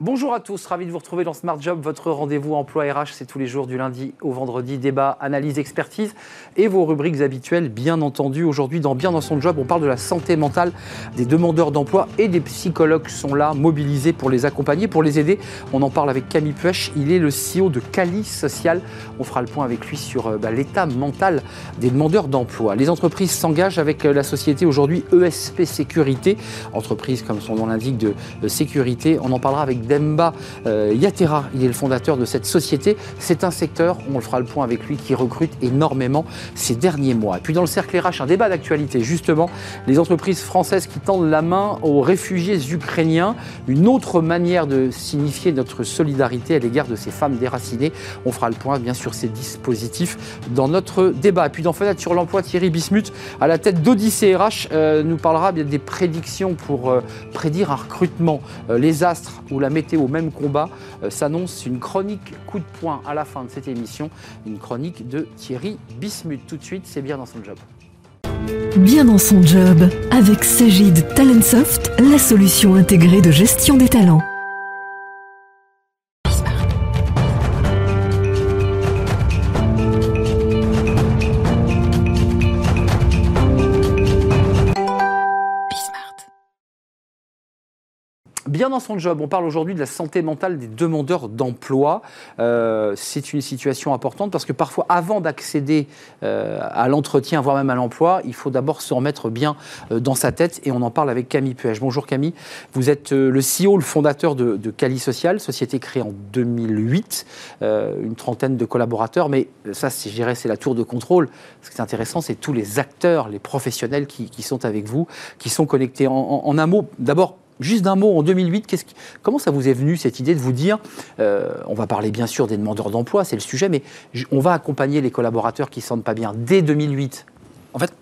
Bonjour à tous, ravi de vous retrouver dans Smart Job, votre rendez-vous emploi RH, c'est tous les jours du lundi au vendredi, débat, analyse, expertise et vos rubriques habituelles, bien entendu. Aujourd'hui, dans Bien dans son job, on parle de la santé mentale des demandeurs d'emploi et des psychologues sont là, mobilisés pour les accompagner, pour les aider. On en parle avec Camille Puech, il est le CEO de Cali Social. On fera le point avec lui sur euh, bah, l'état mental des demandeurs d'emploi. Les entreprises s'engagent avec euh, la société aujourd'hui ESP Sécurité, entreprise comme son nom l'indique de, de sécurité. On en parlera avec Demba euh, Yatera, il est le fondateur de cette société. C'est un secteur, on le fera le point avec lui, qui recrute énormément ces derniers mois. Et puis dans le cercle RH, un débat d'actualité, justement, les entreprises françaises qui tendent la main aux réfugiés ukrainiens, une autre manière de signifier notre solidarité à l'égard de ces femmes déracinées. On fera le point, bien sûr, ces dispositifs dans notre débat. Et puis dans Fenêtre sur l'emploi, Thierry Bismuth, à la tête d'Odyssée RH, euh, nous parlera des prédictions pour euh, prédire un recrutement. Les astres ou la météo, même combat, euh, s'annonce une chronique coup de poing à la fin de cette émission, une chronique de Thierry Bismuth. Tout de suite, c'est bien dans son job. Bien dans son job, avec Sagid Talentsoft, la solution intégrée de gestion des talents. Bien dans son job, on parle aujourd'hui de la santé mentale des demandeurs d'emploi. Euh, c'est une situation importante parce que parfois, avant d'accéder euh, à l'entretien, voire même à l'emploi, il faut d'abord se remettre bien euh, dans sa tête et on en parle avec Camille Puech. Bonjour Camille, vous êtes le CEO, le fondateur de, Cali Social, société créée en 2008, euh, une trentaine de collaborateurs, mais ça, je dirais, c'est la tour de contrôle. Ce qui est intéressant, c'est tous les acteurs, les professionnels qui, sont avec vous, qui sont connectés. En, en un mot, d'abord, Juste d'un mot, en 2008, qui, comment ça vous est venu cette idée de vous dire, euh, on va parler bien sûr des demandeurs d'emploi, c'est le sujet, mais on va accompagner les collaborateurs qui ne se sentent pas bien dès 2008 En fait,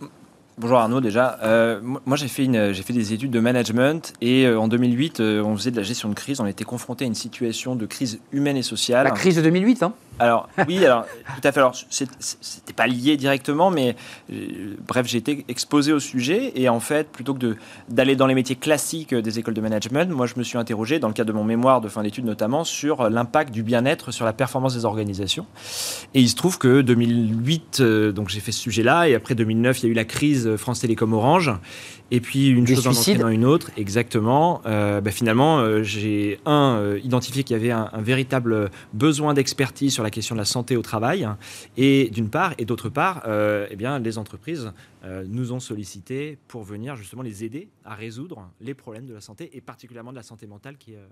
Bonjour Arnaud déjà. Euh, moi j'ai fait, une, j'ai fait des études de management et euh, en 2008 euh, on faisait de la gestion de crise. On était confronté à une situation de crise humaine et sociale. La crise de 2008 hein alors oui, alors tout à fait. Alors c'était pas lié directement, mais euh, bref, j'ai été exposé au sujet et en fait, plutôt que d'aller dans les métiers classiques des écoles de management, moi je me suis interrogé dans le cadre de mon mémoire de fin d'études notamment sur l'impact du bien-être sur la performance des organisations. Et il se trouve que 2008, euh, donc j'ai fait ce sujet-là et après 2009, il y a eu la crise France Télécom Orange et puis une Des chose en suicides. entraînant une autre, exactement. Euh, bah, finalement, j'ai un identifié qu'il y avait un, un véritable besoin d'expertise sur la question de la santé au travail, et d'une part, et d'autre part, euh, eh bien, les entreprises euh, nous ont sollicité pour venir justement les aider à résoudre les problèmes de la santé et particulièrement de la santé mentale qui euh,